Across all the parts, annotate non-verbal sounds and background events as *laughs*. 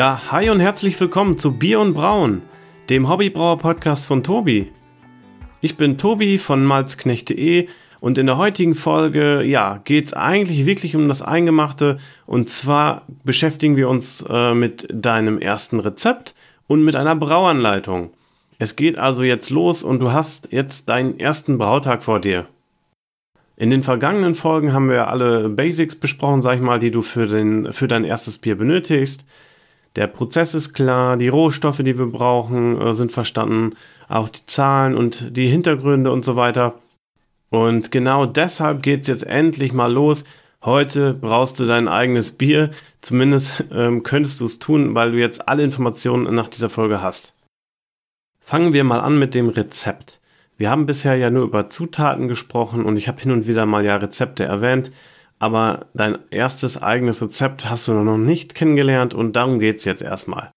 Ja, hi und herzlich willkommen zu Bier und Brauen, dem Hobbybrauer-Podcast von Tobi. Ich bin Tobi von malzknecht.de und in der heutigen Folge, ja, geht es eigentlich wirklich um das Eingemachte und zwar beschäftigen wir uns äh, mit deinem ersten Rezept und mit einer Brauanleitung. Es geht also jetzt los und du hast jetzt deinen ersten Brautag vor dir. In den vergangenen Folgen haben wir alle Basics besprochen, sag ich mal, die du für, den, für dein erstes Bier benötigst. Der Prozess ist klar, die Rohstoffe, die wir brauchen, äh, sind verstanden, auch die Zahlen und die Hintergründe und so weiter. Und genau deshalb geht es jetzt endlich mal los. Heute brauchst du dein eigenes Bier. Zumindest ähm, könntest du es tun, weil du jetzt alle Informationen nach dieser Folge hast. Fangen wir mal an mit dem Rezept. Wir haben bisher ja nur über Zutaten gesprochen und ich habe hin und wieder mal ja Rezepte erwähnt aber dein erstes eigenes Rezept hast du noch nicht kennengelernt und darum geht's jetzt erstmal.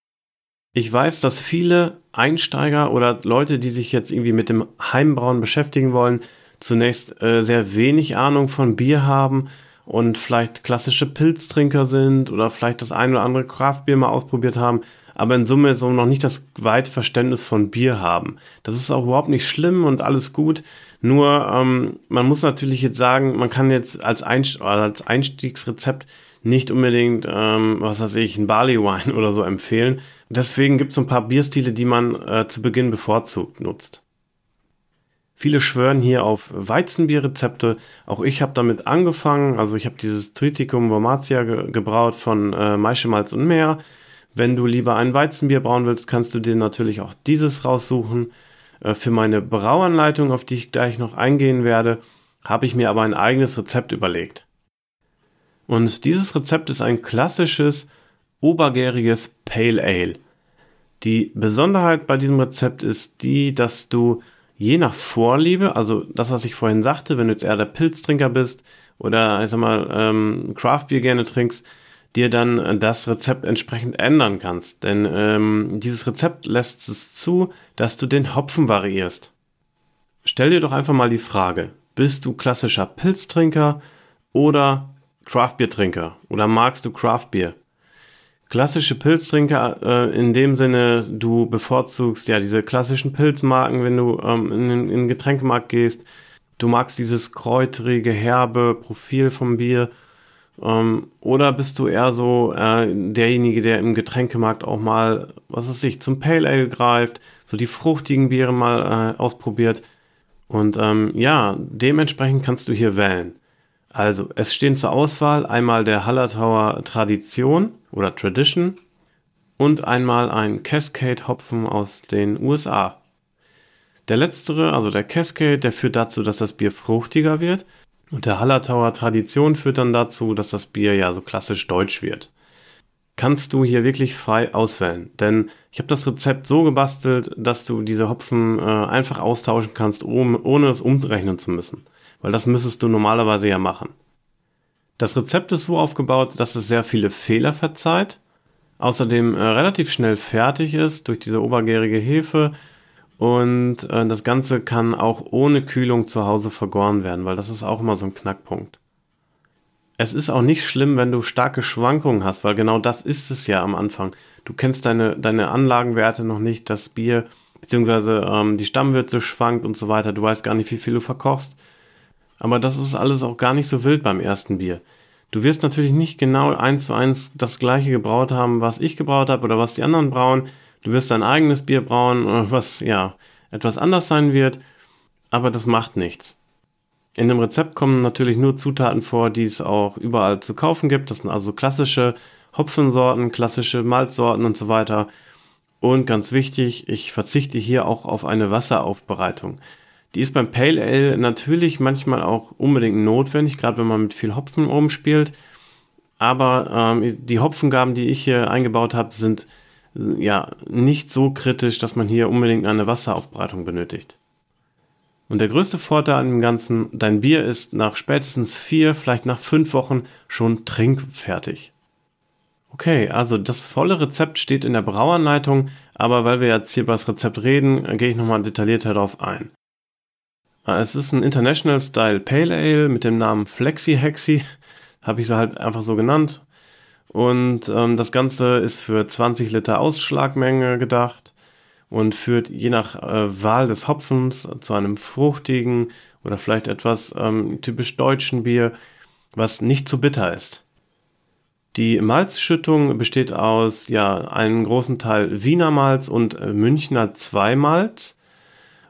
Ich weiß, dass viele Einsteiger oder Leute, die sich jetzt irgendwie mit dem Heimbrauen beschäftigen wollen, zunächst äh, sehr wenig Ahnung von Bier haben und vielleicht klassische Pilztrinker sind oder vielleicht das ein oder andere Craftbier mal ausprobiert haben aber in Summe so noch nicht das weite Verständnis von Bier haben. Das ist auch überhaupt nicht schlimm und alles gut. Nur ähm, man muss natürlich jetzt sagen, man kann jetzt als, Einst als Einstiegsrezept nicht unbedingt, ähm, was weiß ich, ein Barley Wine *laughs* oder so empfehlen. Deswegen gibt es ein paar Bierstile, die man äh, zu Beginn bevorzugt nutzt. Viele schwören hier auf Weizenbierrezepte. Auch ich habe damit angefangen. Also ich habe dieses Triticum Wormatia ge gebraut von äh, Maischemalz und Meer. Wenn du lieber ein Weizenbier brauen willst, kannst du dir natürlich auch dieses raussuchen. Äh, für meine Brauanleitung, auf die ich gleich noch eingehen werde, habe ich mir aber ein eigenes Rezept überlegt. Und dieses Rezept ist ein klassisches obergäriges Pale Ale. Die Besonderheit bei diesem Rezept ist die, dass du je nach Vorliebe, also das, was ich vorhin sagte, wenn du jetzt eher der Pilztrinker bist oder ich sag mal ähm, Craftbier gerne trinkst, dir dann das Rezept entsprechend ändern kannst. Denn ähm, dieses Rezept lässt es zu, dass du den Hopfen variierst. Stell dir doch einfach mal die Frage, bist du klassischer Pilztrinker oder Craftbiertrinker oder magst du Craftbier? Klassische Pilztrinker äh, in dem Sinne, du bevorzugst ja diese klassischen Pilzmarken, wenn du ähm, in, den Getränkemarkt gehst. Du magst dieses kräutrige, herbe Profil vom Bier ähm, oder bist du eher so äh, derjenige, der im Getränkemarkt auch mal, was weiß ich, zum Pale Ale greift, so die fruchtigen Biere mal äh, ausprobiert? Und ähm, ja, dementsprechend kannst du hier wählen. Also, es stehen zur Auswahl einmal der Hallertauer Tradition oder Tradition und einmal ein Cascade Hopfen aus den USA. Der letztere, also der Cascade, der führt dazu, dass das Bier fruchtiger wird und der Hallertauer Tradition führt dann dazu, dass das Bier ja so klassisch deutsch wird. Kannst du hier wirklich frei auswählen, denn ich habe das Rezept so gebastelt, dass du diese Hopfen äh, einfach austauschen kannst, um, ohne es umrechnen zu müssen, weil das müsstest du normalerweise ja machen. Das Rezept ist so aufgebaut, dass es sehr viele Fehler verzeiht, außerdem äh, relativ schnell fertig ist durch diese obergärige Hefe und äh, das Ganze kann auch ohne Kühlung zu Hause vergoren werden, weil das ist auch immer so ein Knackpunkt. Es ist auch nicht schlimm, wenn du starke Schwankungen hast, weil genau das ist es ja am Anfang. Du kennst deine, deine Anlagenwerte noch nicht, das Bier, beziehungsweise ähm, die Stammwürze schwankt und so weiter. Du weißt gar nicht, wie viel du verkochst. Aber das ist alles auch gar nicht so wild beim ersten Bier. Du wirst natürlich nicht genau eins zu eins das gleiche gebraut haben, was ich gebraut habe oder was die anderen brauen. Du wirst dein eigenes Bier brauen, äh, was ja etwas anders sein wird, aber das macht nichts. In dem Rezept kommen natürlich nur Zutaten vor, die es auch überall zu kaufen gibt. Das sind also klassische Hopfensorten, klassische Malzsorten und so weiter. Und ganz wichtig, ich verzichte hier auch auf eine Wasseraufbereitung. Die ist beim Pale Ale natürlich manchmal auch unbedingt notwendig, gerade wenn man mit viel Hopfen rumspielt. Aber ähm, die Hopfengaben, die ich hier eingebaut habe, sind ja nicht so kritisch, dass man hier unbedingt eine Wasseraufbereitung benötigt. Und der größte Vorteil an dem Ganzen, dein Bier ist nach spätestens vier, vielleicht nach fünf Wochen schon trinkfertig. Okay, also das volle Rezept steht in der Brauanleitung, aber weil wir jetzt hier über das Rezept reden, gehe ich nochmal detaillierter darauf ein. Es ist ein International Style Pale Ale mit dem Namen Flexi Hexi, *laughs* habe ich sie halt einfach so genannt. Und ähm, das Ganze ist für 20 Liter Ausschlagmenge gedacht und führt je nach äh, Wahl des Hopfens zu einem fruchtigen oder vielleicht etwas ähm, typisch deutschen Bier, was nicht zu bitter ist. Die Malzschüttung besteht aus ja, einem großen Teil Wiener Malz und äh, Münchner Zweimalz.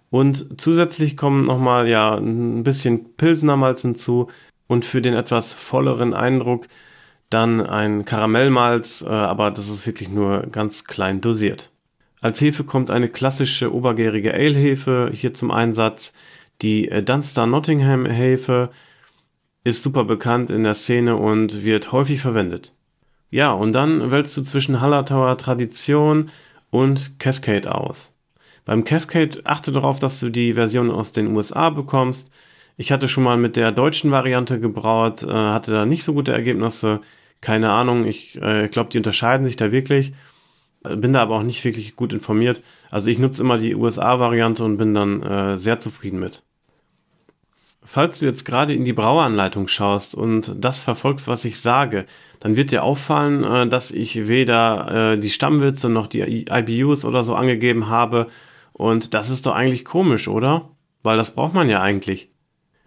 Und zusätzlich kommen nochmal ja, ein bisschen Pilsener Malz hinzu und für den etwas volleren Eindruck dann ein Karamellmalz, äh, aber das ist wirklich nur ganz klein dosiert. Als Hefe kommt eine klassische obergärige Ale-Hefe hier zum Einsatz. Die äh, Dunstar Nottingham Hefe ist super bekannt in der Szene und wird häufig verwendet. Ja, und dann wählst du zwischen Hallertauer Tradition und Cascade aus. Beim Cascade achte darauf, dass du die Version aus den USA bekommst. Ich hatte schon mal mit der deutschen Variante gebraut, äh, hatte da nicht so gute Ergebnisse. Keine Ahnung, ich äh, glaube, die unterscheiden sich da wirklich. Äh, bin da aber auch nicht wirklich gut informiert. Also ich nutze immer die USA-Variante und bin dann äh, sehr zufrieden mit. Falls du jetzt gerade in die Braueranleitung schaust und das verfolgst, was ich sage, dann wird dir auffallen, äh, dass ich weder äh, die Stammwürze noch die IBUs oder so angegeben habe. Und das ist doch eigentlich komisch, oder? Weil das braucht man ja eigentlich.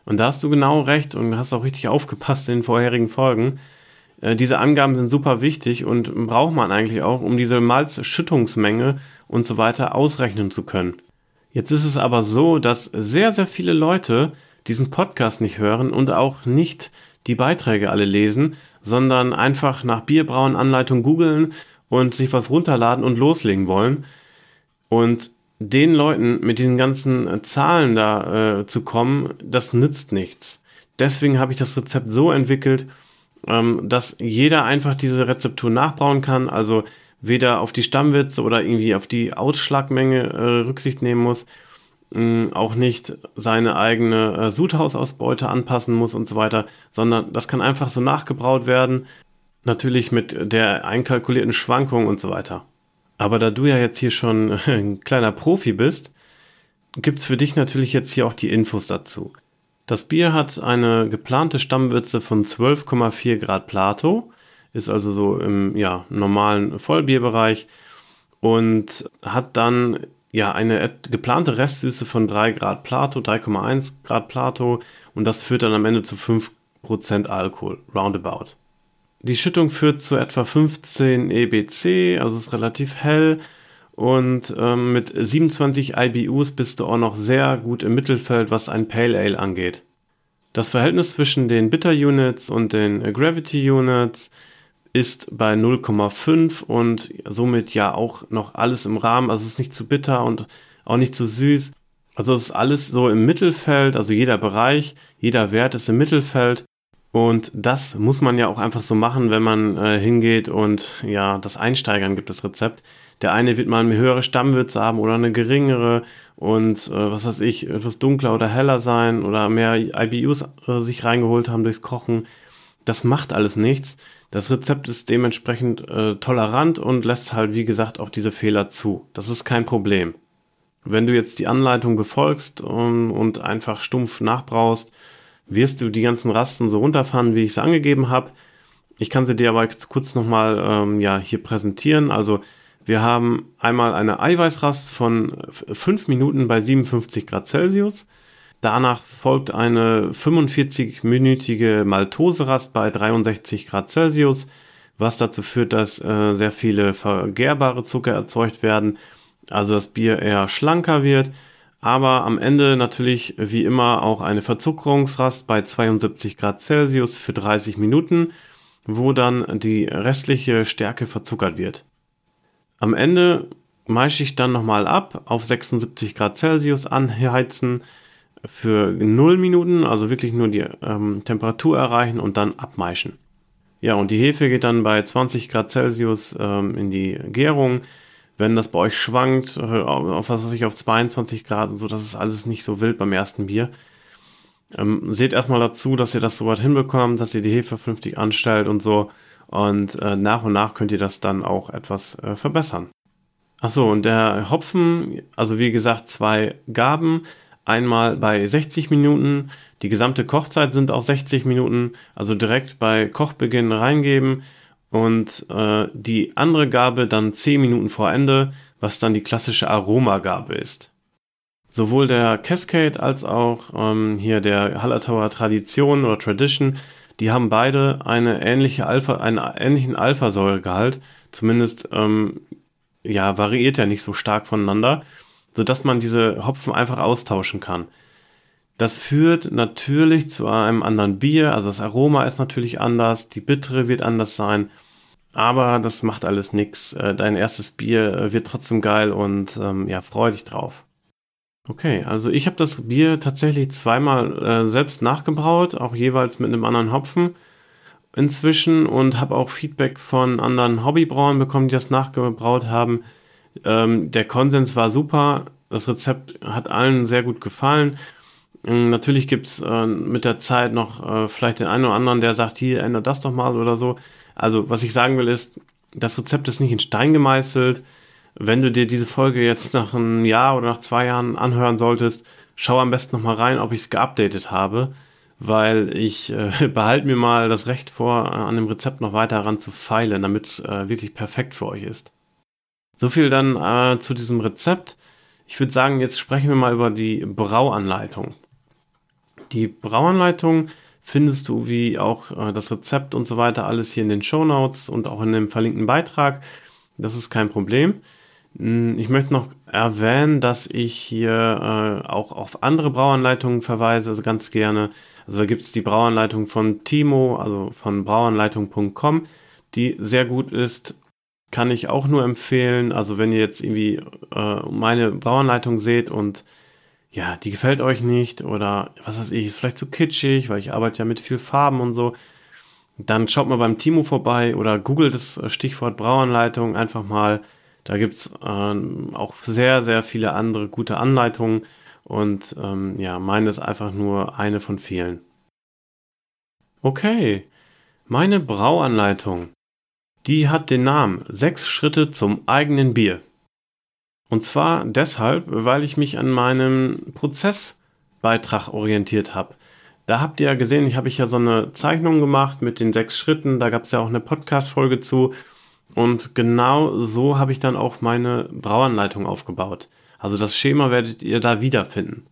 Und da hast du genau recht und hast auch richtig aufgepasst in den vorherigen Folgen. Äh, diese Angaben sind super wichtig und braucht man eigentlich auch, um diese Malzschüttungsmenge und so weiter ausrechnen zu können. Jetzt ist es aber so, dass sehr, sehr viele Leute diesen Podcast nicht hören und auch nicht die Beiträge alle lesen, sondern einfach nach Bierbrauen Anleitung googeln und sich was runterladen und loslegen wollen. Und den Leuten mit diesen ganzen Zahlen da äh, zu kommen, das nützt nichts. Deswegen habe ich das Rezept so entwickelt, ähm, dass jeder einfach diese Rezeptur nachbauen kann, also weder auf die Stammwürze oder irgendwie auf die Ausschlagmenge äh, Rücksicht nehmen muss, mh, auch nicht seine eigene äh, Sudhausausbeute anpassen muss und so weiter, sondern das kann einfach so nachgebraut werden, natürlich mit der einkalkulierten Schwankung und so weiter. Aber da du ja jetzt hier schon ein kleiner Profi bist, gibt es für dich natürlich jetzt hier auch die Infos dazu. Das Bier hat eine geplante Stammwürze von 12,4 Grad Plato, ist also so im ja, normalen Vollbierbereich und hat dann ja eine geplante Restsüße von 3 Grad Plato, 3,1 Grad Plato und das führt dann am Ende zu 5% Alkohol, roundabout. Die Schüttung führt zu etwa 15 EBC, also ist relativ hell und ähm, mit 27 IBUs bist du auch noch sehr gut im Mittelfeld, was ein Pale Ale angeht. Das Verhältnis zwischen den Bitter Units und den Gravity Units ist bei 0,5 und somit ja auch noch alles im Rahmen. Also es ist nicht zu bitter und auch nicht zu süß. Also es ist alles so im Mittelfeld, also jeder Bereich, jeder Wert ist im Mittelfeld. Und das muss man ja auch einfach so machen, wenn man äh, hingeht und ja, das Einsteigern gibt, das Rezept. Der eine wird mal eine höhere Stammwürze haben oder eine geringere und äh, was weiß ich, etwas dunkler oder heller sein oder mehr IBUs äh, sich reingeholt haben durchs Kochen. Das macht alles nichts. Das Rezept ist dementsprechend äh, tolerant und lässt halt, wie gesagt, auch diese Fehler zu. Das ist kein Problem. Wenn du jetzt die Anleitung befolgst und, und einfach stumpf nachbraust, wirst du die ganzen Rasten so runterfahren, wie ich es angegeben habe. Ich kann sie dir aber kurz nochmal ähm, ja, hier präsentieren. Also wir haben einmal eine Eiweißrast von 5 Minuten bei 57 Grad Celsius. Danach folgt eine 45-minütige Maltoserast bei 63 Grad Celsius, was dazu führt, dass äh, sehr viele vergärbare Zucker erzeugt werden, also das Bier eher schlanker wird. Aber am Ende natürlich wie immer auch eine Verzuckerungsrast bei 72 Grad Celsius für 30 Minuten, wo dann die restliche Stärke verzuckert wird. Am Ende meische ich dann nochmal ab, auf 76 Grad Celsius anheizen für 0 Minuten, also wirklich nur die ähm, Temperatur erreichen und dann abmeischen. Ja, und die Hefe geht dann bei 20 Grad Celsius ähm, in die Gärung. Wenn das bei euch schwankt, äh, auf was weiß auf 22 Grad und so, das ist alles nicht so wild beim ersten Bier. Ähm, seht erstmal dazu, dass ihr das so weit hinbekommt, dass ihr die Hefe vernünftig anstellt und so. Und äh, nach und nach könnt ihr das dann auch etwas äh, verbessern. Achso, und der Hopfen, also wie gesagt, zwei Gaben. Einmal bei 60 Minuten. Die gesamte Kochzeit sind auch 60 Minuten. Also direkt bei Kochbeginn reingeben und äh, die andere Gabe dann 10 Minuten vor Ende, was dann die klassische Aromagabe ist. Sowohl der Cascade als auch ähm, hier der Hallertauer Tradition oder Tradition, die haben beide eine ähnliche Alpha, einen ähnlichen Alphasäuregehalt. Zumindest ähm, ja, variiert er nicht so stark voneinander, sodass man diese Hopfen einfach austauschen kann. Das führt natürlich zu einem anderen Bier, also das Aroma ist natürlich anders, die Bittere wird anders sein, aber das macht alles nichts. Äh, dein erstes Bier äh, wird trotzdem geil und ähm, ja, freu dich drauf. Okay, also ich habe das Bier tatsächlich zweimal äh, selbst nachgebraut, auch jeweils mit einem anderen Hopfen inzwischen und habe auch Feedback von anderen Hobbybrauern bekommen, die das nachgebraut haben. Ähm, der Konsens war super, das Rezept hat allen sehr gut gefallen. Ähm, natürlich gibt's äh, mit der Zeit noch äh, vielleicht den einen oder anderen, der sagt, hier ändert das doch mal oder so. Also was ich sagen will ist, das Rezept ist nicht in Stein gemeißelt wenn du dir diese Folge jetzt nach einem Jahr oder nach zwei Jahren anhören solltest, schau am besten nochmal rein, ob ich es geupdatet habe, weil ich äh, *laughs* behalte mir mal das Recht vor, an dem Rezept noch weiter ran zu feilen, damit es äh, wirklich perfekt für euch ist. So viel dann äh, zu diesem Rezept. Ich würde sagen, jetzt sprechen wir mal über die Brauanleitung. Die Brauanleitung findest du wie auch äh, das Rezept und so weiter alles hier in den Show Notes und auch in dem verlinkten Beitrag. Das ist kein Problem. Hm, ich möchte noch erwähnen, dass ich hier äh, auch auf andere Brauanleitungen verweise, also ganz gerne. Also da gibt es die Brauanleitung von Timo, also von brauanleitung.com, die sehr gut ist. Kann ich auch nur empfehlen. Also wenn ihr jetzt irgendwie äh, meine Brauanleitung seht und ja, die gefällt euch nicht oder was weiß ich, ist vielleicht zu kitschig, weil ich arbeite ja mit viel Farben und so, dann schaut mal beim Timo vorbei oder googelt das Stichwort Brauanleitung einfach mal da gibt's ähm, auch sehr, sehr viele andere gute Anleitungen und ähm, ja, meine ist einfach nur eine von vielen. Okay, meine Brauanleitung, die hat den Namen Sechs Schritte zum eigenen Bier. Und zwar deshalb, weil ich mich an meinem Prozessbeitrag orientiert habe. Da habt ihr ja gesehen, ich habe ich ja so eine Zeichnung gemacht mit den sechs Schritten. Da gab es ja auch eine Podcast-Folge zu. Und genau so habe ich dann auch meine Brauanleitung aufgebaut. Also das Schema werdet ihr da wiederfinden.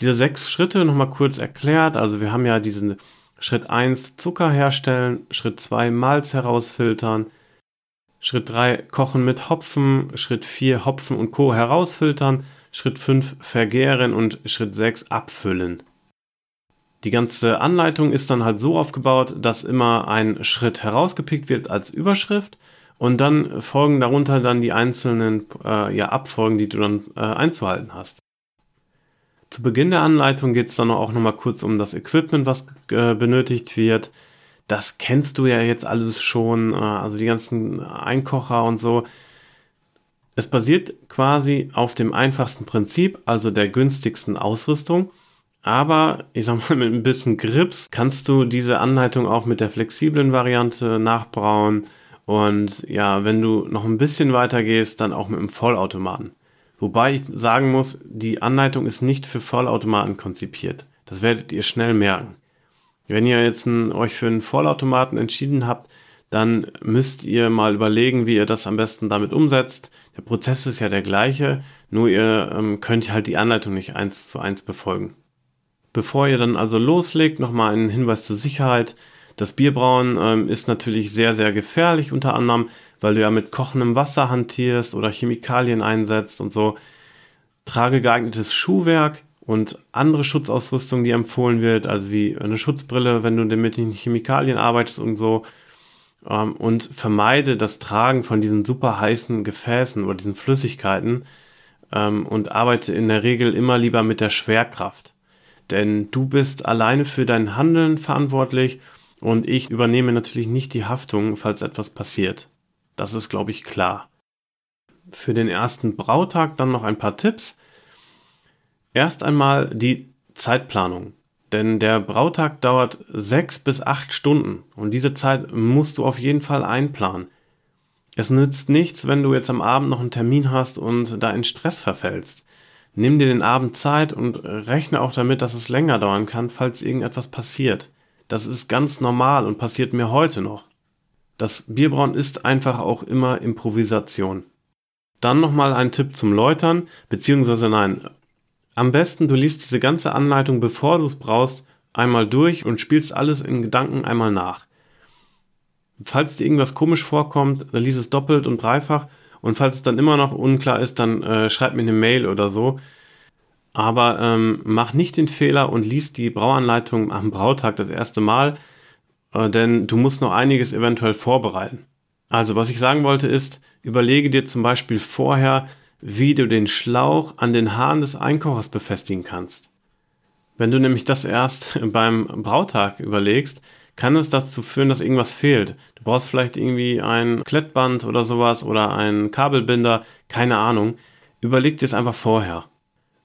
Diese sechs Schritte nochmal kurz erklärt. Also wir haben ja diesen Schritt 1 Zucker herstellen, Schritt 2 Malz herausfiltern, Schritt 3 kochen mit Hopfen, Schritt 4 Hopfen und Co. herausfiltern, Schritt 5 vergären und Schritt 6 abfüllen. Die ganze Anleitung ist dann halt so aufgebaut, dass immer ein Schritt herausgepickt wird als Überschrift und dann folgen darunter dann die einzelnen äh, ja, Abfolgen, die du dann äh, einzuhalten hast. Zu Beginn der Anleitung geht es dann auch nochmal kurz um das Equipment, was äh, benötigt wird. Das kennst du ja jetzt alles schon, äh, also die ganzen Einkocher und so. Es basiert quasi auf dem einfachsten Prinzip, also der günstigsten Ausrüstung. Aber ich sag mal, *laughs* mit ein bisschen Grips kannst du diese Anleitung auch mit der flexiblen Variante nachbrauen. Und ja, wenn du noch ein bisschen weiter gehst, dann auch mit dem Vollautomaten. Wobei ich sagen muss, die Anleitung ist nicht für Vollautomaten konzipiert. Das werdet ihr schnell merken. Wenn ihr jetzt ein, euch für einen Vollautomaten entschieden habt, dann müsst ihr mal überlegen, wie ihr das am besten damit umsetzt. Der Prozess ist ja der gleiche, nur ihr ähm, könnt halt die Anleitung nicht eins zu eins befolgen. Bevor ihr dann also loslegt, nochmal ein Hinweis zur Sicherheit. Das Bierbrauen ähm, ist natürlich sehr, sehr gefährlich, unter anderem, weil du ja mit kochendem Wasser hantierst oder Chemikalien einsetzt und so. Trage geeignetes Schuhwerk und andere Schutzausrüstung, die empfohlen wird, also wie eine Schutzbrille, wenn du mit den Chemikalien arbeitest und so. Ähm, und vermeide das Tragen von diesen super heißen Gefäßen oder diesen Flüssigkeiten ähm, und arbeite in der Regel immer lieber mit der Schwerkraft. Denn du bist alleine für dein Handeln verantwortlich und ich übernehme natürlich nicht die Haftung, falls etwas passiert. Das ist, glaube ich, klar. Für den ersten Brautag dann noch ein paar Tipps. Erst einmal die Zeitplanung. Denn der Brautag dauert sechs bis acht Stunden und diese Zeit musst du auf jeden Fall einplanen. Es nützt nichts, wenn du jetzt am Abend noch einen Termin hast und da in Stress verfällst nimm dir den Abend Zeit und rechne auch damit, dass es länger dauern kann, falls irgendetwas passiert. Das ist ganz normal und passiert mir heute noch. Das Bierbrauen ist einfach auch immer Improvisation. Dann nochmal ein Tipp zum Läutern, beziehungsweise nein, am besten du liest diese ganze Anleitung, bevor du es brauchst, einmal durch und spielst alles in Gedanken einmal nach. Falls dir irgendwas komisch vorkommt, dann lies es doppelt und dreifach und falls es dann immer noch unklar ist, dann äh, schreib mir eine Mail oder so. Aber ähm, mach nicht den Fehler und lies die Brauanleitung am Brautag das erste Mal, äh, denn du musst noch einiges eventuell vorbereiten. Also was ich sagen wollte ist, überlege dir zum Beispiel vorher, wie du den Schlauch an den Haaren des Einkochers befestigen kannst. Wenn du nämlich das erst *laughs* beim Brautag überlegst, kann es dazu führen, dass irgendwas fehlt. Du brauchst vielleicht irgendwie ein Klettband oder sowas oder einen Kabelbinder, keine Ahnung. Überleg dir es einfach vorher.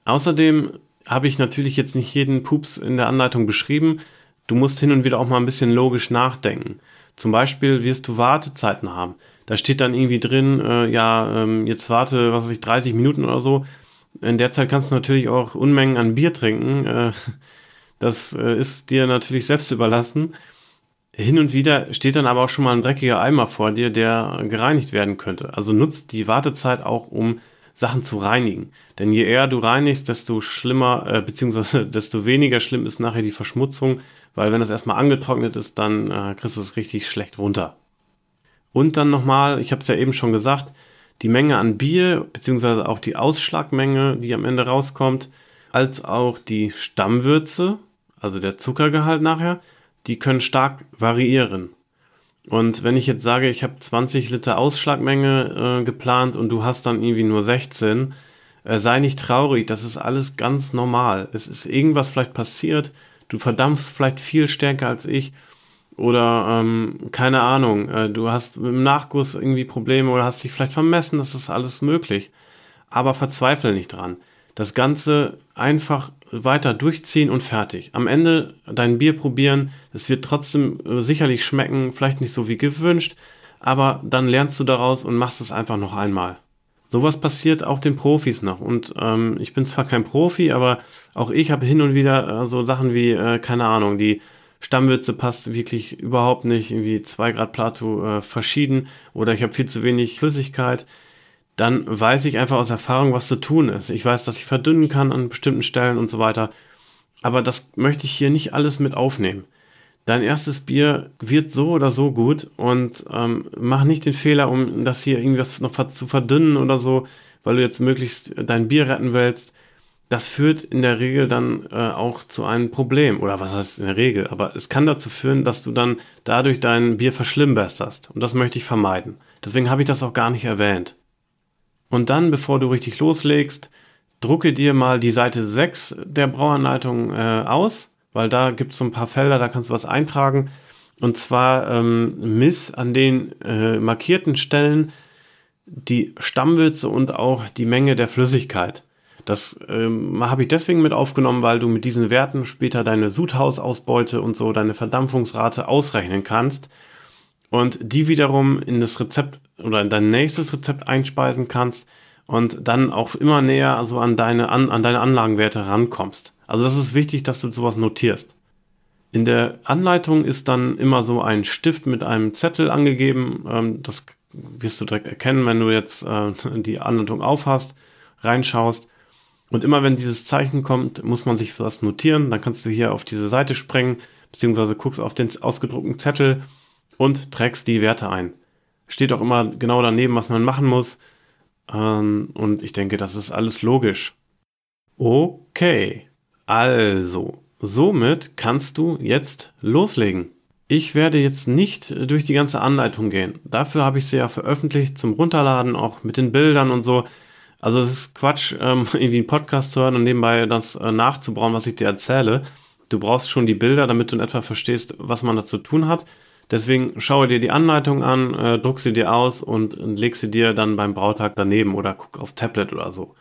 Außerdem habe ich natürlich jetzt nicht jeden Pups in der Anleitung beschrieben. Du musst hin und wieder auch mal ein bisschen logisch nachdenken. Zum Beispiel wirst du Wartezeiten haben. Da steht dann irgendwie drin, äh, ja, ähm, jetzt warte, was weiß ich, 30 Minuten oder so. In der Zeit kannst du natürlich auch Unmengen an Bier trinken. Äh, *laughs* das äh, ist dir natürlich selbst überlassen. Hin und wieder steht dann aber auch schon mal ein dreckiger Eimer vor dir, der gereinigt werden könnte. Also nutzt die Wartezeit auch, um Sachen zu reinigen. Denn je eher du reinigst, desto schlimmer, äh, beziehungsweise *laughs* desto weniger schlimm ist nachher die Verschmutzung, weil wenn das erstmal angetrocknet ist, dann äh, kriegst du es richtig schlecht runter. Und dann nochmal, ich habe es ja eben schon gesagt, die Menge an Bier, beziehungsweise auch die Ausschlagmenge, die am Ende rauskommt, als auch die Stammwürze, also der Zuckergehalt nachher, die können stark variieren. Und wenn ich jetzt sage, ich habe 20 Liter Ausschlagmenge äh, geplant und du hast dann irgendwie nur 16, äh, sei nicht traurig, das ist alles ganz normal. Es ist irgendwas vielleicht passiert, du verdampfst vielleicht viel stärker als ich oder ähm, keine Ahnung, äh, du hast dem Nachguss irgendwie Probleme oder hast dich vielleicht vermessen, das ist alles möglich. Aber verzweifle nicht dran. Das Ganze einfach weiter durchziehen und fertig. Am Ende dein Bier probieren, es wird trotzdem äh, sicherlich schmecken, vielleicht nicht so wie gewünscht, aber dann lernst du daraus und machst es einfach noch einmal. Sowas passiert auch den Profis noch. Und ähm, ich bin zwar kein Profi, aber auch ich habe hin und wieder äh, so Sachen wie, äh, keine Ahnung, die Stammwürze passt wirklich überhaupt nicht, irgendwie 2 Grad Plato äh, verschieden oder ich habe viel zu wenig Flüssigkeit, dann weiß ich einfach aus Erfahrung, was zu tun ist. Ich weiß, dass ich verdünnen kann an bestimmten Stellen und so weiter. Aber das möchte ich hier nicht alles mit aufnehmen. Dein erstes Bier wird so oder so gut und ähm, mach nicht den Fehler, um das hier irgendwas noch zu verdünnen oder so, weil du jetzt möglichst dein Bier retten willst das führt in der Regel dann äh, auch zu einem Problem. Oder was heißt in der Regel? Aber es kann dazu führen, dass du dann dadurch dein Bier verschlimmbesserst. Und das möchte ich vermeiden. Deswegen habe ich das auch gar nicht erwähnt. Und dann, bevor du richtig loslegst, drucke dir mal die Seite 6 der Brauanleitung äh, aus, weil da gibt es so ein paar Felder, da kannst du was eintragen. Und zwar ähm, miss an den äh, markierten Stellen die Stammwürze und auch die Menge der Flüssigkeit. Das ähm, habe ich deswegen mit aufgenommen, weil du mit diesen Werten später deine Sudhausausbeute und so deine Verdampfungsrate ausrechnen kannst und die wiederum in das Rezept oder in dein nächstes Rezept einspeisen kannst und dann auch immer näher also an deine, an, an deine Anlagenwerte rankommst. Also das ist wichtig, dass du sowas notierst. In der Anleitung ist dann immer so ein Stift mit einem Zettel angegeben. Ähm, das wirst du direkt erkennen, wenn du jetzt äh, die Anleitung aufhast, reinschaust. Und immer wenn dieses Zeichen kommt, muss man sich was notieren. Dann kannst du hier auf diese Seite springen, beziehungsweise guckst auf den ausgedruckten Zettel und trägst die Werte ein. Steht auch immer genau daneben, was man machen muss. Ähm, und ich denke, das ist alles logisch. Okay, also, somit kannst du jetzt loslegen. Ich werde jetzt nicht durch die ganze Anleitung gehen. Dafür habe ich sie ja veröffentlicht zum Runterladen, auch mit den Bildern und so. Also es ist Quatsch, ähm, *laughs* irgendwie einen Podcast zu hören und nebenbei das äh, nachzubauen, was ich dir erzähle. Du brauchst schon die Bilder, damit du in etwa verstehst, was man da zu tun hat. Deswegen schaue dir die Anleitung an, äh, druck sie dir aus und, und leg sie dir dann beim Brautag daneben oder guck aufs Tablet oder so.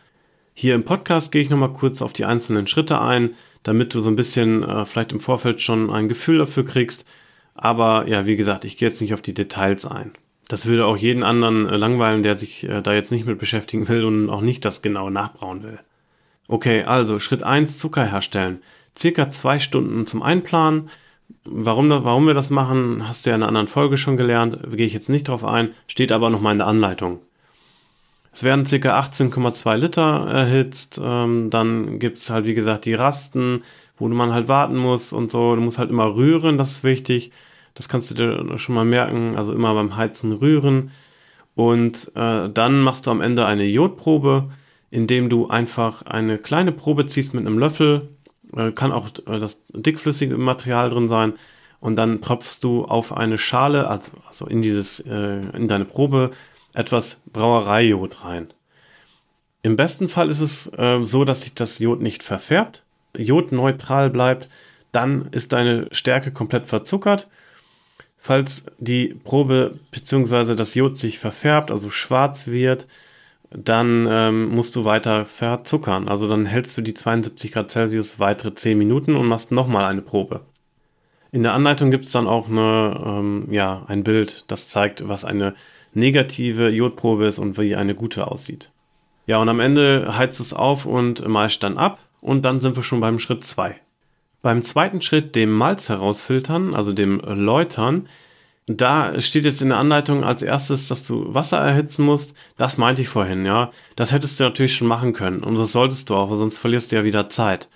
Hier im Podcast gehe ich nochmal kurz auf die einzelnen Schritte ein, damit du so ein bisschen äh, vielleicht im Vorfeld schon ein Gefühl dafür kriegst. Aber ja, wie gesagt, ich gehe jetzt nicht auf die Details ein. Das würde auch jeden anderen äh, langweilen, der sich äh, da jetzt nicht mit beschäftigen will und auch nicht das genau nachbrauen will. Okay, also Schritt 1, Zucker herstellen. Circa zwei Stunden zum Einplanen. Warum, warum wir das machen, hast du ja in einer anderen Folge schon gelernt, gehe ich jetzt nicht drauf ein, steht aber nochmal in der Anleitung. Es werden ca. 18,2 Liter erhitzt, ähm, dann gibt es halt wie gesagt die Rasten, wo man halt warten muss und so, du musst halt immer rühren, das ist wichtig, das kannst du dir schon mal merken, also immer beim Heizen rühren und äh, dann machst du am Ende eine Jodprobe, indem du einfach eine kleine Probe ziehst mit einem Löffel, kann auch äh, das dickflüssige Material drin sein. Und dann tropfst du auf eine Schale, also, also in dieses, äh, in deine Probe, etwas Brauereijod rein. Im besten Fall ist es äh, so, dass sich das Jod nicht verfärbt, Jod neutral bleibt, dann ist deine Stärke komplett verzuckert. Falls die Probe bzw. das Jod sich verfärbt, also schwarz wird, dann ähm, musst du weiter verzuckern. Also dann hältst du die 72 Grad Celsius weitere 10 Minuten und machst nochmal eine Probe. In der Anleitung gibt es dann auch eine, ähm, ja, ein Bild, das zeigt, was eine negative Jodprobe ist und wie eine gute aussieht. Ja, und am Ende heizt es auf und meist dann ab und dann sind wir schon beim Schritt 2. Beim zweiten Schritt, dem Malz herausfiltern, also dem Läutern, da steht jetzt in der Anleitung als erstes, dass du Wasser erhitzen musst. Das meinte ich vorhin, ja. Das hättest du natürlich schon machen können. Und das solltest du auch, sonst verlierst du ja wieder Zeit.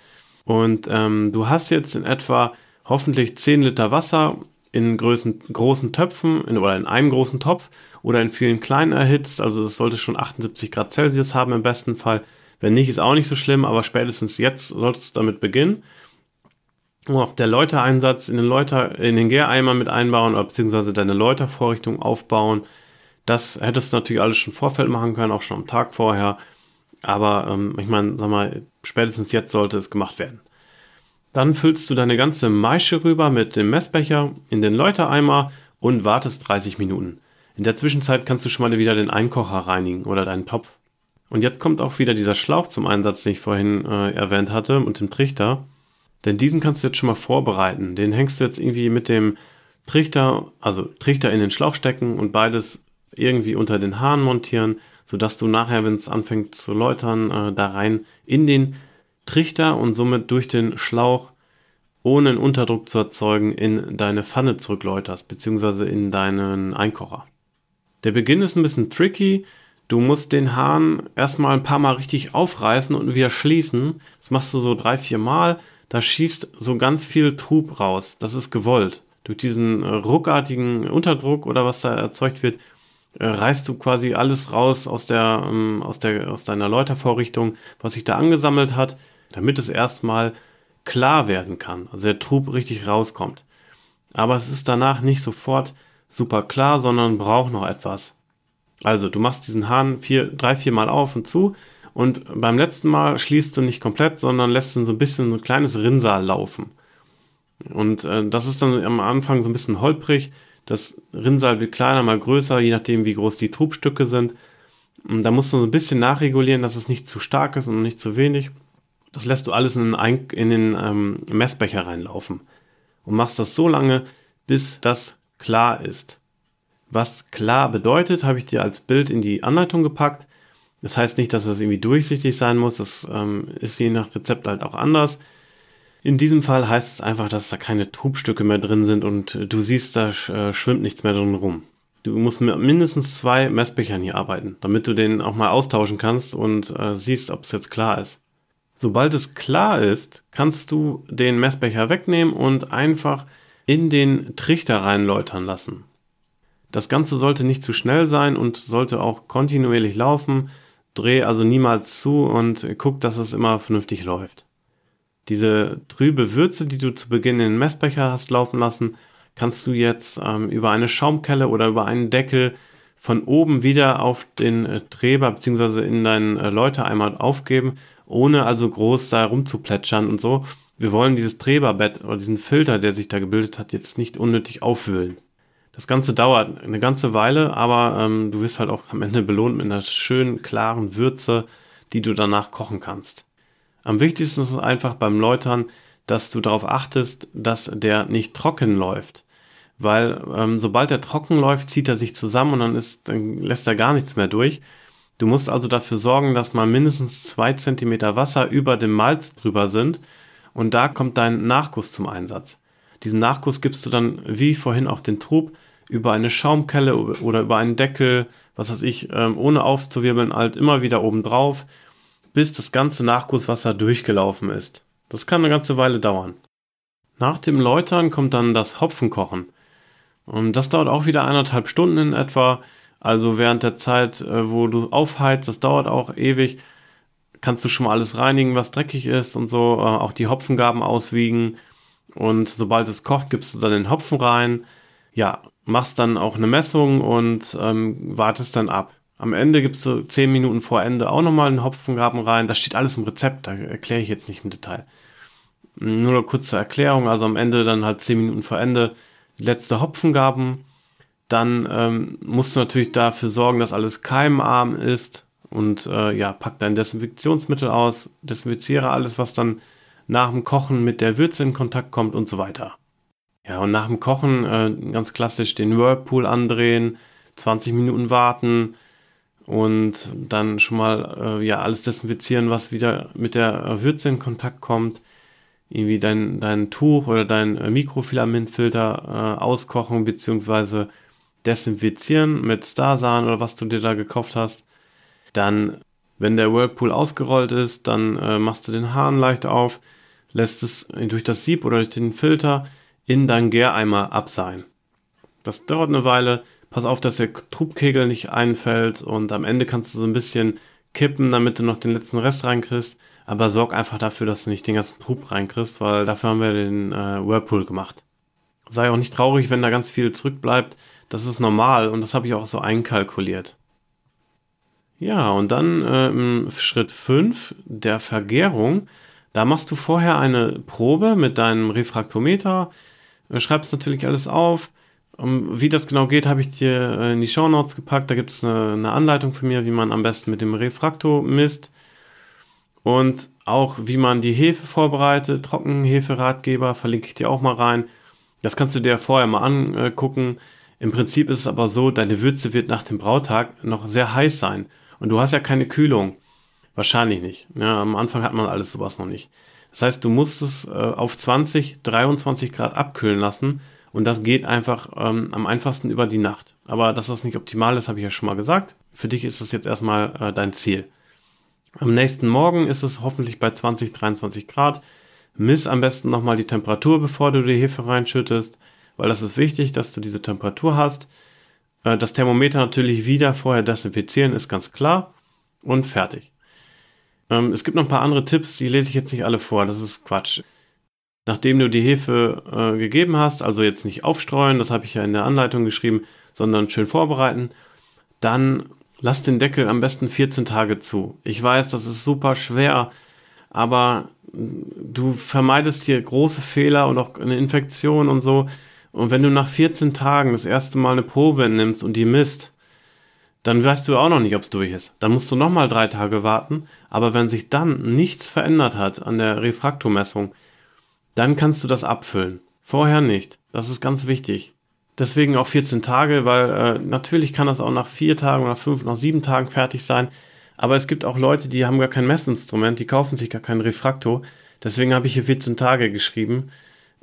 Und ähm, du hast jetzt in etwa hoffentlich 10 Liter Wasser in großen, großen Töpfen in, oder in einem großen Topf oder in vielen kleinen erhitzt. Also das sollte schon 78 Grad Celsius haben im besten Fall. Wenn nicht, ist auch nicht so schlimm, aber spätestens jetzt solltest du damit beginnen auch der Läutereinsatz in den Läuter, in den Gäreimer mit einbauen oder beziehungsweise deine Läutervorrichtung aufbauen. Das hättest du natürlich alles schon im Vorfeld machen können, auch schon am Tag vorher. Aber ähm, ich meine, sag mal, spätestens jetzt sollte es gemacht werden. Dann füllst du deine ganze Maische rüber mit dem Messbecher in den Läutereimer und wartest 30 Minuten. In der Zwischenzeit kannst du schon mal wieder den Einkocher reinigen oder deinen Topf. Und jetzt kommt auch wieder dieser Schlauch zum Einsatz, den ich vorhin äh, erwähnt hatte, und dem Trichter. Denn diesen kannst du jetzt schon mal vorbereiten. Den hängst du jetzt irgendwie mit dem Trichter, also Trichter in den Schlauch stecken und beides irgendwie unter den Haaren montieren, sodass du nachher, wenn es anfängt zu läutern, äh, da rein in den Trichter und somit durch den Schlauch ohne einen Unterdruck zu erzeugen in deine Pfanne zurückläuterst, beziehungsweise in deinen Einkocher. Der Beginn ist ein bisschen tricky. Du musst den Hahn erstmal ein paar Mal richtig aufreißen und wieder schließen. Das machst du so drei, vier Mal da schießt so ganz viel Trub raus. Das ist gewollt. Durch diesen äh, ruckartigen Unterdruck oder was da erzeugt wird, äh, reißt du quasi alles raus aus der, ähm, aus der, aus deiner Läutervorrichtung, was sich da angesammelt hat, damit es erstmal klar werden kann. Also der Trub richtig rauskommt. Aber es ist danach nicht sofort super klar, sondern braucht noch etwas. Also du machst diesen Hahn vier, drei, vier Mal auf und zu, und beim letzten Mal schließt du nicht komplett, sondern lässt dann so ein bisschen so ein kleines Rinnsal laufen. Und äh, das ist dann am Anfang so ein bisschen holprig. Das Rinnsal wird kleiner, mal größer, je nachdem, wie groß die Trubstücke sind. Und da musst du so ein bisschen nachregulieren, dass es nicht zu stark ist und nicht zu wenig. Das lässt du alles in den, in den ähm, Messbecher reinlaufen. Und machst das so lange, bis das klar ist. Was klar bedeutet, habe ich dir als Bild in die Anleitung gepackt. Das heißt nicht, dass es irgendwie durchsichtig sein muss. Das ähm, ist je nach Rezept halt auch anders. In diesem Fall heißt es einfach, dass da keine Trubstücke mehr drin sind und du siehst, da äh, schwimmt nichts mehr drin rum. Du musst mit mindestens zwei Messbechern hier arbeiten, damit du den auch mal austauschen kannst und äh, siehst, ob es jetzt klar ist. Sobald es klar ist, kannst du den Messbecher wegnehmen und einfach in den Trichter reinläutern lassen. Das Ganze sollte nicht zu schnell sein und sollte auch kontinuierlich laufen. Dreh also niemals zu und guck, dass es immer vernünftig läuft. Diese trübe Würze, die du zu Beginn in den Messbecher hast laufen lassen, kannst du jetzt ähm, über eine Schaumkelle oder über einen Deckel von oben wieder auf den äh, Träber bzw. in deinen äh, Läutereimer aufgeben, ohne also groß da rumzuplätschern und so. Wir wollen dieses Träberbett oder diesen Filter, der sich da gebildet hat, jetzt nicht unnötig aufwühlen. Das Ganze dauert eine ganze Weile, aber ähm, du wirst halt auch am Ende belohnt mit einer schönen, klaren Würze, die du danach kochen kannst. Am wichtigsten ist einfach beim Läutern, dass du darauf achtest, dass der nicht trocken läuft. Weil ähm, sobald er trocken läuft, zieht er sich zusammen und dann, ist, dann lässt er gar nichts mehr durch. Du musst also dafür sorgen, dass mal mindestens zwei Zentimeter Wasser über dem Malz drüber sind und da kommt dein Nachguss zum Einsatz. Diesen Nachguss gibst du dann, wie vorhin auch den Trub, über eine Schaumkelle oder über einen Deckel, was weiß ich, ähm, ohne aufzuwirbeln, halt immer wieder oben drauf, bis das ganze Nachgusswasser durchgelaufen ist. Das kann eine ganze Weile dauern. Nach dem Läutern kommt dann das Hopfenkochen. Und das dauert auch wieder eineinhalb Stunden in etwa. Also während der Zeit, äh, wo du aufheizt, das dauert auch ewig, kannst du schon mal alles reinigen, was dreckig ist und so, äh, auch die Hopfengaben auswiegen. Und sobald es kocht, gibst du dann den Hopfen rein. Ja, machst dann auch eine Messung und ähm, wartest dann ab. Am Ende gibst du zehn Minuten vor Ende auch nochmal einen Hopfengaben rein. Das steht alles im Rezept, da erkläre ich jetzt nicht im Detail. Nur kurz zur Erklärung, also am Ende dann halt zehn Minuten vor Ende letzte Hopfengaben. Dann ähm, musst du natürlich dafür sorgen, dass alles keimarm ist und äh, ja, pack dein Desinfektionsmittel aus, desinfiziere alles, was dann nach dem Kochen mit der Würze in Kontakt kommt und so weiter. Ja, und nach dem Kochen äh, ganz klassisch den Whirlpool andrehen, 20 Minuten warten und dann schon mal äh, ja alles desinfizieren, was wieder mit der äh, Würze in Kontakt kommt. Irgendwie dein, dein Tuch oder dein äh, Mikrofilamenfilter äh, auskochen bzw. desinfizieren mit Starsan oder was du dir da gekauft hast. Dann, wenn der Whirlpool ausgerollt ist, dann äh, machst du den Hahn leicht auf, lässt es durch das Sieb oder durch den Filter in deinen Gäreimer abseihen. Das dauert eine Weile. Pass auf, dass der Trubkegel nicht einfällt und am Ende kannst du so ein bisschen kippen, damit du noch den letzten Rest reinkriegst. Aber sorg einfach dafür, dass du nicht den ganzen Trub reinkriegst, weil dafür haben wir den äh, Whirlpool gemacht. Sei auch nicht traurig, wenn da ganz viel zurückbleibt. Das ist normal und das habe ich auch so einkalkuliert. Ja, und dann äh, Schritt 5 der Vergärung, da machst du vorher eine Probe mit deinem Refraktometer, Du schreibst natürlich alles auf. Um, wie das genau geht, habe ich dir äh, in die Show Notes gepackt. Da gibt es eine, eine, Anleitung von mir, wie man am besten mit dem Refrakto misst. Und auch wie man die Hefe vorbereitet. Trockenhefe-Ratgeber verlinke ich dir auch mal rein. Das kannst du dir vorher mal angucken. Im Prinzip ist es aber so, deine Würze wird nach dem Brautag noch sehr heiß sein. Und du hast ja keine Kühlung. Wahrscheinlich nicht. Ja, am Anfang hat man alles sowas noch nicht. Das heißt, du musst es äh, auf 20, 23 Grad abkühlen lassen und das geht einfach ähm, am einfachsten über die Nacht. Aber dass das nicht optimal ist, habe ich ja schon mal gesagt. Für dich ist das jetzt erstmal äh, dein Ziel. Am nächsten Morgen ist es hoffentlich bei 20, 23 Grad. Miss am besten nochmal die Temperatur, bevor du die Hefe reinschüttest, weil das ist wichtig, dass du diese Temperatur hast. Äh, das Thermometer natürlich wieder vorher desinfizieren, ist ganz klar. Und fertig. Ähm, es gibt noch ein paar andere Tipps, die lese ich jetzt nicht alle vor, das ist Quatsch. Nachdem du die Hefe äh, gegeben hast, also jetzt nicht aufstreuen, das habe ich ja in der Anleitung geschrieben, sondern schön vorbereiten, dann lass den Deckel am besten 14 Tage zu. Ich weiß, das ist super schwer, aber du vermeidest hier große Fehler und auch eine Infektion und so. Und wenn du nach 14 Tagen das erste Mal eine Probe nimmst und die misst, dann weißt du auch noch nicht, ob es durch ist. Dann musst du nochmal drei Tage warten. Aber wenn sich dann nichts verändert hat an der Refraktommessung, dann kannst du das abfüllen. Vorher nicht. Das ist ganz wichtig. Deswegen auch 14 Tage, weil äh, natürlich kann das auch nach vier Tagen, nach fünf, nach sieben Tagen fertig sein. Aber es gibt auch Leute, die haben gar kein Messinstrument, die kaufen sich gar kein Refrakto. Deswegen habe ich hier 14 Tage geschrieben.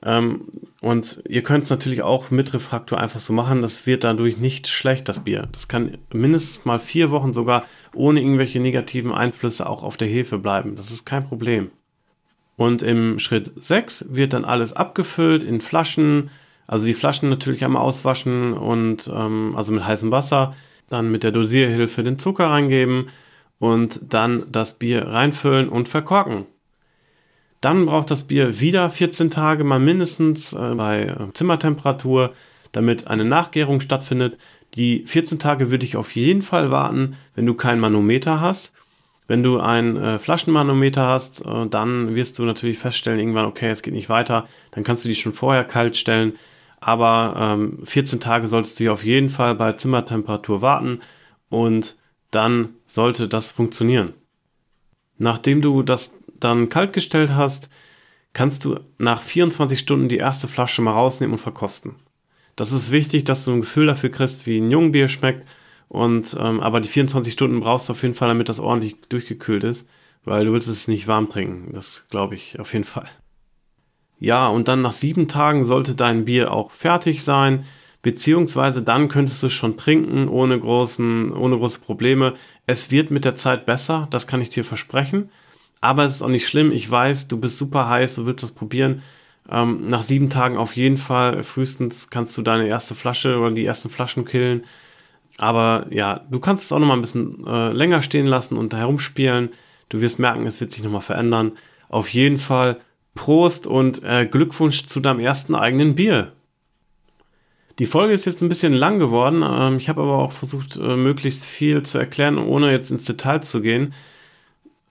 Ähm, und ihr könnt es natürlich auch mit Refraktor einfach so machen. Das wird dadurch nicht schlecht, das Bier. Das kann mindestens mal vier Wochen sogar ohne irgendwelche negativen Einflüsse auch auf der Hefe bleiben. Das ist kein Problem. Und im Schritt 6 wird dann alles abgefüllt in Flaschen. Also die Flaschen natürlich einmal auswaschen und ähm, also mit heißem Wasser. Dann mit der Dosierhilfe den Zucker reingeben und dann das Bier reinfüllen und verkorken. Dann braucht das Bier wieder 14 Tage mal mindestens äh, bei äh, Zimmertemperatur, damit eine Nachgärung stattfindet. Die 14 Tage würde ich auf jeden Fall warten, wenn du kein Manometer hast. Wenn du ein äh, Flaschenmanometer hast, äh, dann wirst du natürlich feststellen, irgendwann, okay, es geht nicht weiter. Dann kannst du die schon vorher kalt stellen. Aber ähm, 14 Tage solltest du hier auf jeden Fall bei Zimmertemperatur warten und dann sollte das funktionieren. Nachdem du das dann kalt gestellt hast, kannst du nach 24 Stunden die erste Flasche mal rausnehmen und verkosten. Das ist wichtig, dass du ein Gefühl dafür kriegst, wie ein Jungbier schmeckt. Und ähm, aber die 24 Stunden brauchst du auf jeden Fall, damit das ordentlich durchgekühlt ist, weil du willst es nicht warm trinken. Das glaube ich auf jeden Fall. Ja, und dann nach sieben Tagen sollte dein Bier auch fertig sein, beziehungsweise dann könntest du es schon trinken ohne großen, ohne große Probleme. Es wird mit der Zeit besser, das kann ich dir versprechen. Aber es ist auch nicht schlimm. Ich weiß, du bist super heiß, du willst das probieren. Ähm, nach sieben Tagen auf jeden Fall, frühestens kannst du deine erste Flasche oder die ersten Flaschen killen. Aber ja, du kannst es auch noch mal ein bisschen äh, länger stehen lassen und herumspielen. Du wirst merken, es wird sich noch mal verändern. Auf jeden Fall Prost und äh, Glückwunsch zu deinem ersten eigenen Bier. Die Folge ist jetzt ein bisschen lang geworden. Ähm, ich habe aber auch versucht, äh, möglichst viel zu erklären, ohne jetzt ins Detail zu gehen.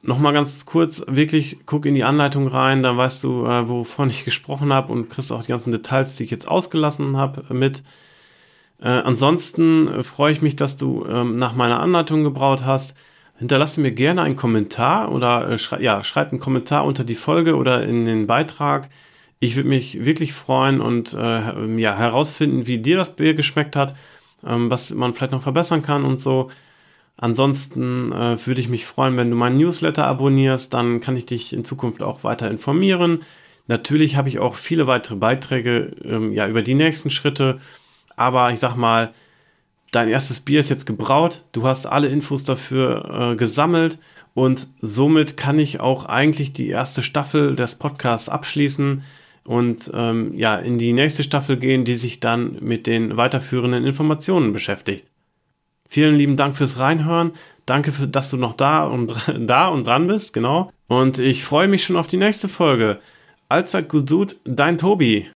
Nochmal ganz kurz, wirklich guck in die Anleitung rein, dann weißt du, äh, wovon ich gesprochen habe und kriegst auch die ganzen Details, die ich jetzt ausgelassen habe, mit. Äh, ansonsten äh, freue ich mich, dass du ähm, nach meiner Anleitung gebraut hast. Hinterlasse mir gerne einen Kommentar oder äh, schrei ja, schreib einen Kommentar unter die Folge oder in den Beitrag. Ich würde mich wirklich freuen und äh, ja, herausfinden, wie dir das Bier geschmeckt hat, ähm, was man vielleicht noch verbessern kann und so. Ansonsten äh, würde ich mich freuen, wenn du meinen Newsletter abonnierst, dann kann ich dich in Zukunft auch weiter informieren. Natürlich habe ich auch viele weitere Beiträge ähm, ja, über die nächsten Schritte, aber ich sag mal, dein erstes Bier ist jetzt gebraut, du hast alle Infos dafür äh, gesammelt und somit kann ich auch eigentlich die erste Staffel des Podcasts abschließen und ähm, ja in die nächste Staffel gehen, die sich dann mit den weiterführenden Informationen beschäftigt. Vielen lieben Dank fürs Reinhören. Danke, für, dass du noch da und *laughs* da und dran bist, genau. Und ich freue mich schon auf die nächste Folge. Allzeit gut, dein Tobi.